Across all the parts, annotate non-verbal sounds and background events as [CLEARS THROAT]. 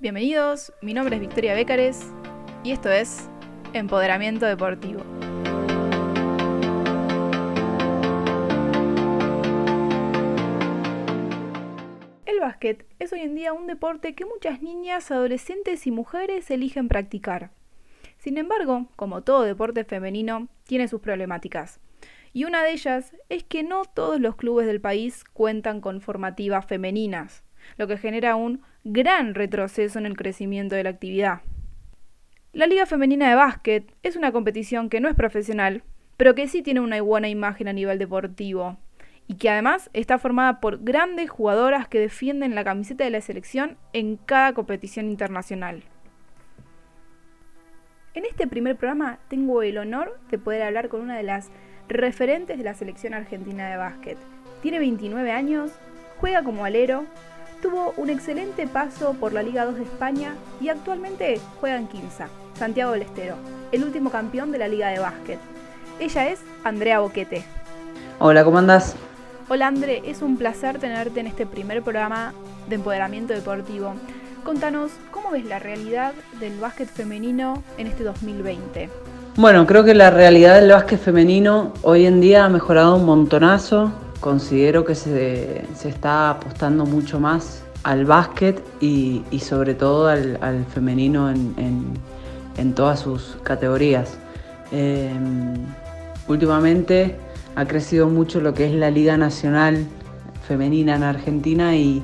Bienvenidos, mi nombre es Victoria Bécares y esto es Empoderamiento Deportivo. El básquet es hoy en día un deporte que muchas niñas, adolescentes y mujeres eligen practicar. Sin embargo, como todo deporte femenino, tiene sus problemáticas. Y una de ellas es que no todos los clubes del país cuentan con formativas femeninas, lo que genera un gran retroceso en el crecimiento de la actividad. La Liga Femenina de Básquet es una competición que no es profesional, pero que sí tiene una buena imagen a nivel deportivo, y que además está formada por grandes jugadoras que defienden la camiseta de la selección en cada competición internacional. En este primer programa tengo el honor de poder hablar con una de las referentes de la selección argentina de básquet. Tiene 29 años, juega como alero, tuvo un excelente paso por la Liga 2 de España y actualmente juega en Quinza, Santiago del Estero, el último campeón de la Liga de Básquet. Ella es Andrea Boquete. Hola, ¿cómo andás? Hola André, es un placer tenerte en este primer programa de empoderamiento deportivo. Contanos, ¿cómo ves la realidad del básquet femenino en este 2020? Bueno, creo que la realidad del básquet femenino hoy en día ha mejorado un montonazo. Considero que se, está apostando mucho más al básquet y, sobre todo al, femenino en, todas sus categorías. Em, últimamente ha crecido mucho lo que es la Liga Nacional Femenina en Argentina y,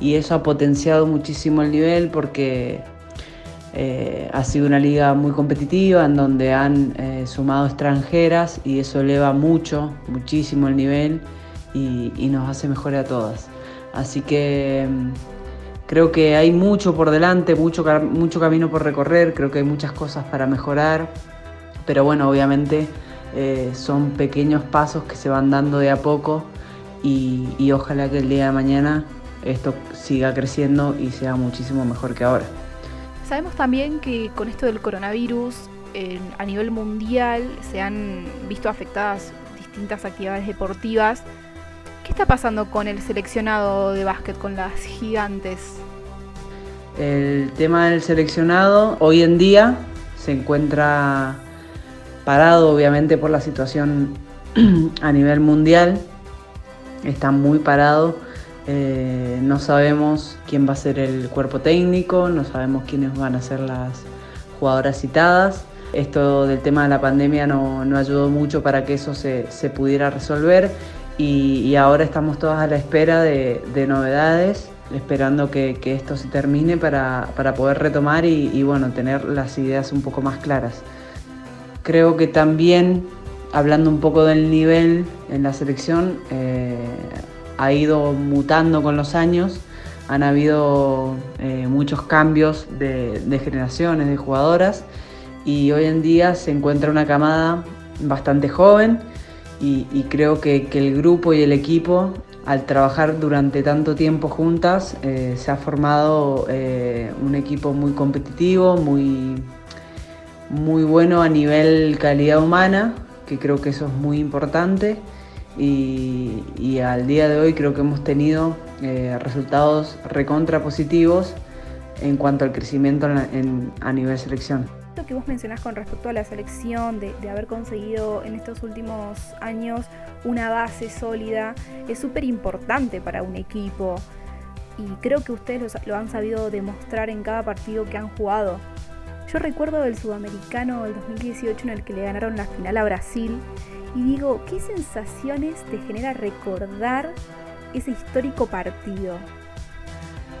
y eso ha potenciado muchísimo el nivel porque eh, ha sido una liga muy competitiva en donde han eh, sumado extranjeras y eso eleva mucho, muchísimo el nivel y, nos hace mejor a todas. Así que mm, creo que hay mucho por delante, mucho, mucho camino por recorrer, creo que hay muchas cosas para mejorar, pero bueno, obviamente eh, son pequeños pasos que se van dando de a poco y, y ojalá que el día de mañana esto siga creciendo y sea muchísimo mejor que ahora. Sabemos también que con esto del coronavirus a nivel mundial se han visto afectadas distintas actividades deportivas. ¿Qué está pasando con el seleccionado de básquet, con las gigantes? El tema del seleccionado hoy en día se encuentra parado obviamente por la situación [CLEARS THROAT] a nivel mundial. Está muy parado eh, no sabemos quién va a ser el cuerpo técnico, no sabemos quiénes van a ser las jugadoras citadas. Esto del tema de la pandemia no, ayudó mucho para que eso se, pudiera resolver y, ahora estamos todas a la espera de, novedades, esperando que, esto se termine para, poder retomar y, bueno, tener las ideas un poco más claras. Creo que también, hablando un poco del nivel en la selección, eh, ha ido mutando con los años, han habido eh, muchos cambios de, generaciones, de jugadoras, y hoy en día se encuentra una camada bastante joven y, creo que, el grupo y el equipo, al trabajar durante tanto tiempo juntas, eh, se ha formado eh, un equipo muy competitivo, muy, muy bueno a nivel calidad humana, que creo que eso es muy importante y, al día de hoy creo que hemos tenido eh, resultados recontra positivos en cuanto al crecimiento a nivel selección. Que vos mencionás con respecto a la selección, de, haber conseguido en estos últimos años una base sólida, es súper importante para un equipo y creo que ustedes lo, han sabido demostrar en cada partido que han jugado. Yo recuerdo del sudamericano del 2018 en el que le ganaron la final a Brasil y digo, ¿qué sensaciones te genera recordar ese histórico partido?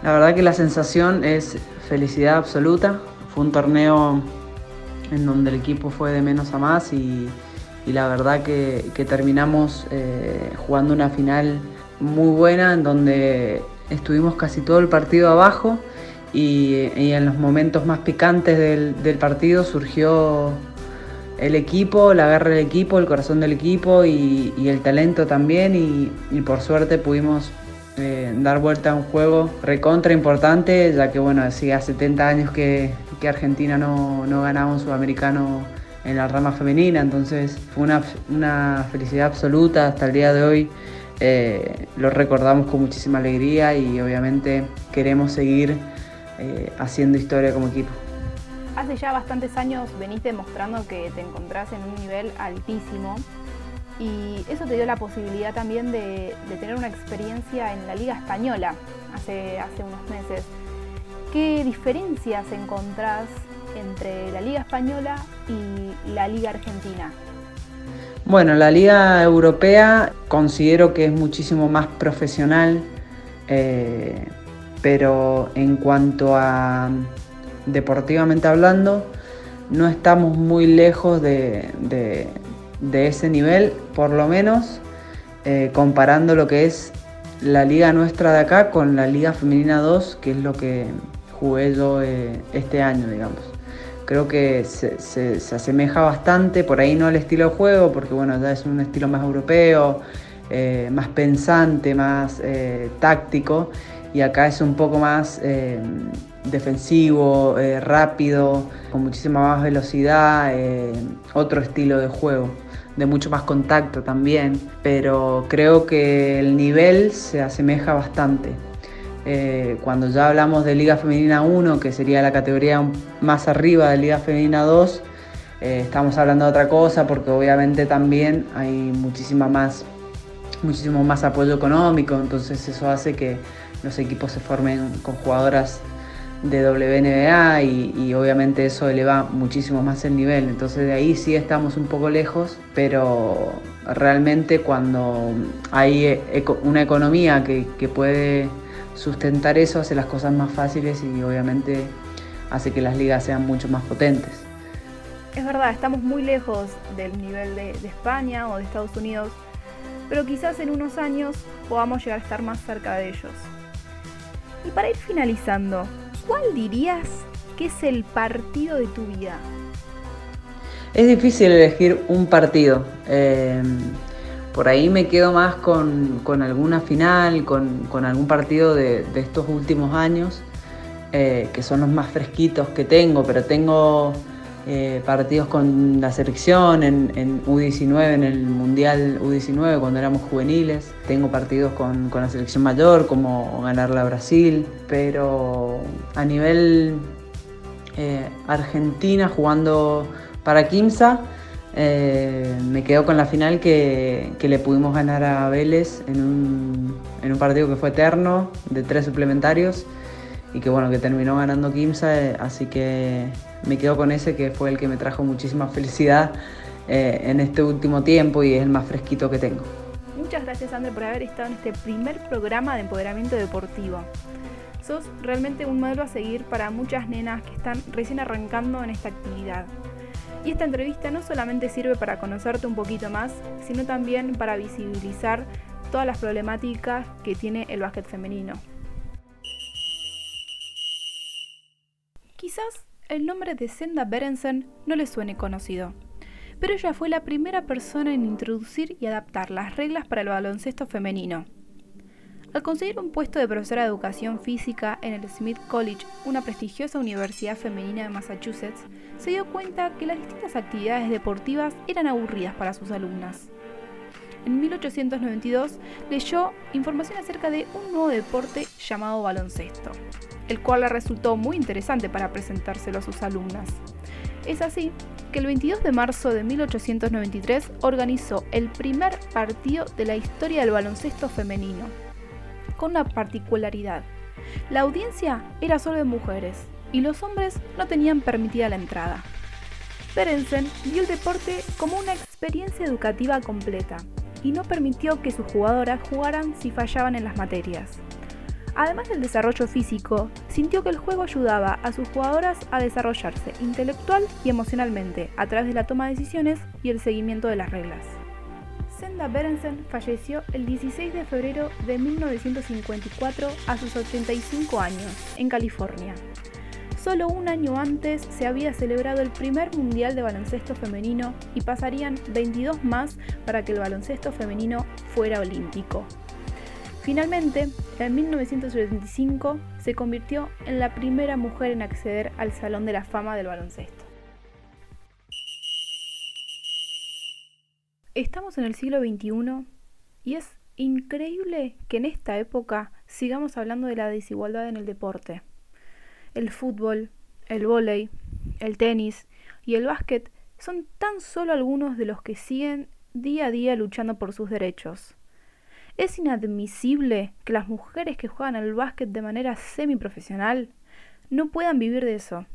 La verdad que la sensación es felicidad absoluta. Fue un torneo en donde el equipo fue de menos a más y, la verdad que, terminamos eh, jugando una final muy buena en donde estuvimos casi todo el partido abajo y, en los momentos más picantes del, partido surgió el equipo, la garra del equipo, el corazón del equipo y, el talento también y, por suerte pudimos eh, dar vuelta a un juego recontra importante, ya que bueno, hacía 70 años que, Argentina no, ganaba un sudamericano en la rama femenina, entonces fue una, felicidad absoluta hasta el día de hoy. Eh, lo recordamos con muchísima alegría y obviamente queremos seguir eh, haciendo historia como equipo. Hace ya bastantes años venís demostrando que te encontrás en un nivel altísimo y eso te dio la posibilidad también de, tener una experiencia en la Liga Española hace, hace unos meses. ¿Qué diferencias encontrás entre la Liga Española y la Liga Argentina? Bueno, la Liga Europea considero que es muchísimo más profesional, eh, pero en cuanto a deportivamente hablando, no estamos muy lejos de, ese nivel, por lo menos eh, comparando lo que es la liga nuestra de acá con la liga femenina 2, que es lo que jugué eh, este año, digamos. Creo que se, asemeja bastante, por ahí no al estilo de juego, porque bueno, ya es un estilo más europeo, eh, más pensante, más táctico, y acá es un poco más defensivo, eh, rápido, con muchísima más velocidad, eh, otro estilo de juego, de mucho más contacto también, pero creo que el nivel se asemeja bastante. Eh, cuando ya hablamos de Liga Femenina 1, que sería la categoría más arriba de Liga Femenina 2, estamos hablando de otra cosa porque obviamente también hay muchísima más, muchísimo más apoyo económico, entonces eso hace que los equipos se formen con jugadoras de WNBA y, obviamente eso eleva muchísimo más el nivel. Entonces de ahí sí estamos un poco lejos, pero realmente cuando hay una economía que, puede sustentar eso, hace las cosas más fáciles y obviamente hace que las ligas sean mucho más potentes. Es verdad, estamos muy lejos del nivel de, de España o de Estados Unidos, pero quizás en unos años podamos llegar a estar más cerca de ellos. Y para ir finalizando, ¿cuál dirías que es el partido de tu vida? Es difícil elegir un partido. Eh, por ahí me quedo más con, alguna final, con, algún partido de, estos últimos años, eh, que son los más fresquitos que tengo, pero tengo eh, partidos con la selección en, U19, en el Mundial U19 cuando éramos juveniles. Tengo partidos con, la selección mayor, como ganarla a Brasil, pero a nivel eh, Argentina jugando para Quimsa, eh, me quedo con la final que, le pudimos ganar a Vélez en un, partido que fue eterno, de tres suplementarios y que bueno, que terminó ganando Kimsa, así que me quedo con ese que fue el que me trajo muchísima felicidad eh, en este último tiempo y es el más fresquito que tengo. Muchas gracias André por haber estado en este primer programa de empoderamiento deportivo. Sos realmente un modelo a seguir para muchas nenas que están recién arrancando en esta actividad. Y esta entrevista no solamente sirve para conocerte un poquito más, sino también para visibilizar todas las problemáticas que tiene el básquet femenino. Quizás el nombre de Senda Berensen no le suene conocido, pero ella fue la primera persona en introducir y adaptar las reglas para el baloncesto femenino. Al conseguir un puesto de profesora de educación física en el Smith College, una prestigiosa universidad femenina de Massachusetts, se dio cuenta que las distintas actividades deportivas eran aburridas para sus alumnas. En 1892 leyó información acerca de un nuevo deporte llamado baloncesto el cual le resultó muy interesante para presentárselo a sus alumnas. Es así que el 22 de marzo de 1893 organizó el primer partido de la historia del baloncesto femenino, con una particularidad. La audiencia era solo de mujeres y los hombres no tenían permitida la entrada. Berensen vio el deporte como una experiencia educativa completa y no permitió que sus jugadoras jugaran si fallaban en las materias. Además del desarrollo físico, sintió que el juego ayudaba a sus jugadoras a desarrollarse intelectual y emocionalmente a través de la toma de decisiones y el seguimiento de las reglas. Senda Berensen falleció el 16 de febrero de 1954 a sus 85 años, en California. Solo un año antes se había celebrado el primer Mundial de Baloncesto Femenino y pasarían 22 más para que el baloncesto femenino fuera olímpico. Finalmente, en 1975 se convirtió en la primera mujer en acceder al Salón de la Fama del baloncesto. Estamos en el siglo XXI y es increíble que en esta época sigamos hablando de la desigualdad en el deporte. El fútbol, el vóley, el tenis y el básquet son tan solo algunos de los que siguen día a día luchando por sus derechos. Es inadmisible que las mujeres que juegan al básquet de manera semiprofesional no puedan vivir de eso.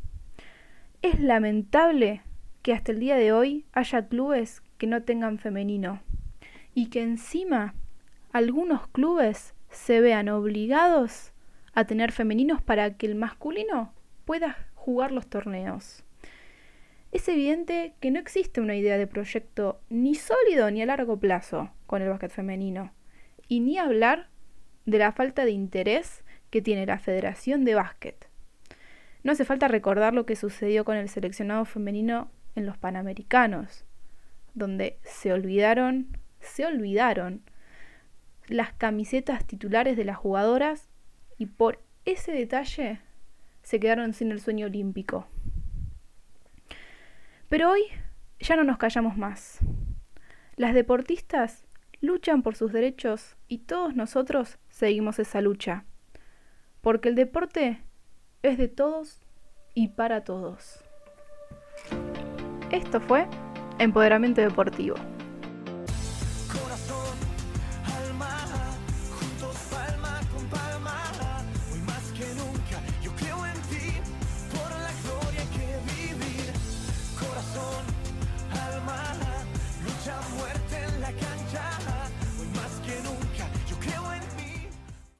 Es lamentable que hasta el día de hoy haya clubes que no tengan femenino y que encima algunos clubes se vean obligados a tener femeninos para que el masculino pueda jugar los torneos. Es evidente que no existe una idea de proyecto ni sólido ni a largo plazo con el básquet femenino, y ni hablar de la falta de interés que tiene la Federación de Básquet. No hace falta recordar lo que sucedió con el seleccionado femenino en los Panamericanos, donde se olvidaron, se olvidaron las camisetas titulares de las jugadoras y por ese detalle se quedaron sin el sueño olímpico. Pero hoy ya no nos callamos más. Las deportistas luchan por sus derechos y todos nosotros seguimos esa lucha. Porque el deporte es de todos y para todos. Esto fue Empoderamiento Deportivo.